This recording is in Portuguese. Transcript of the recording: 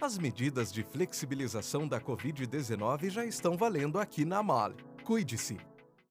As medidas de flexibilização da Covid-19 já estão valendo aqui na Mali. Cuide-se.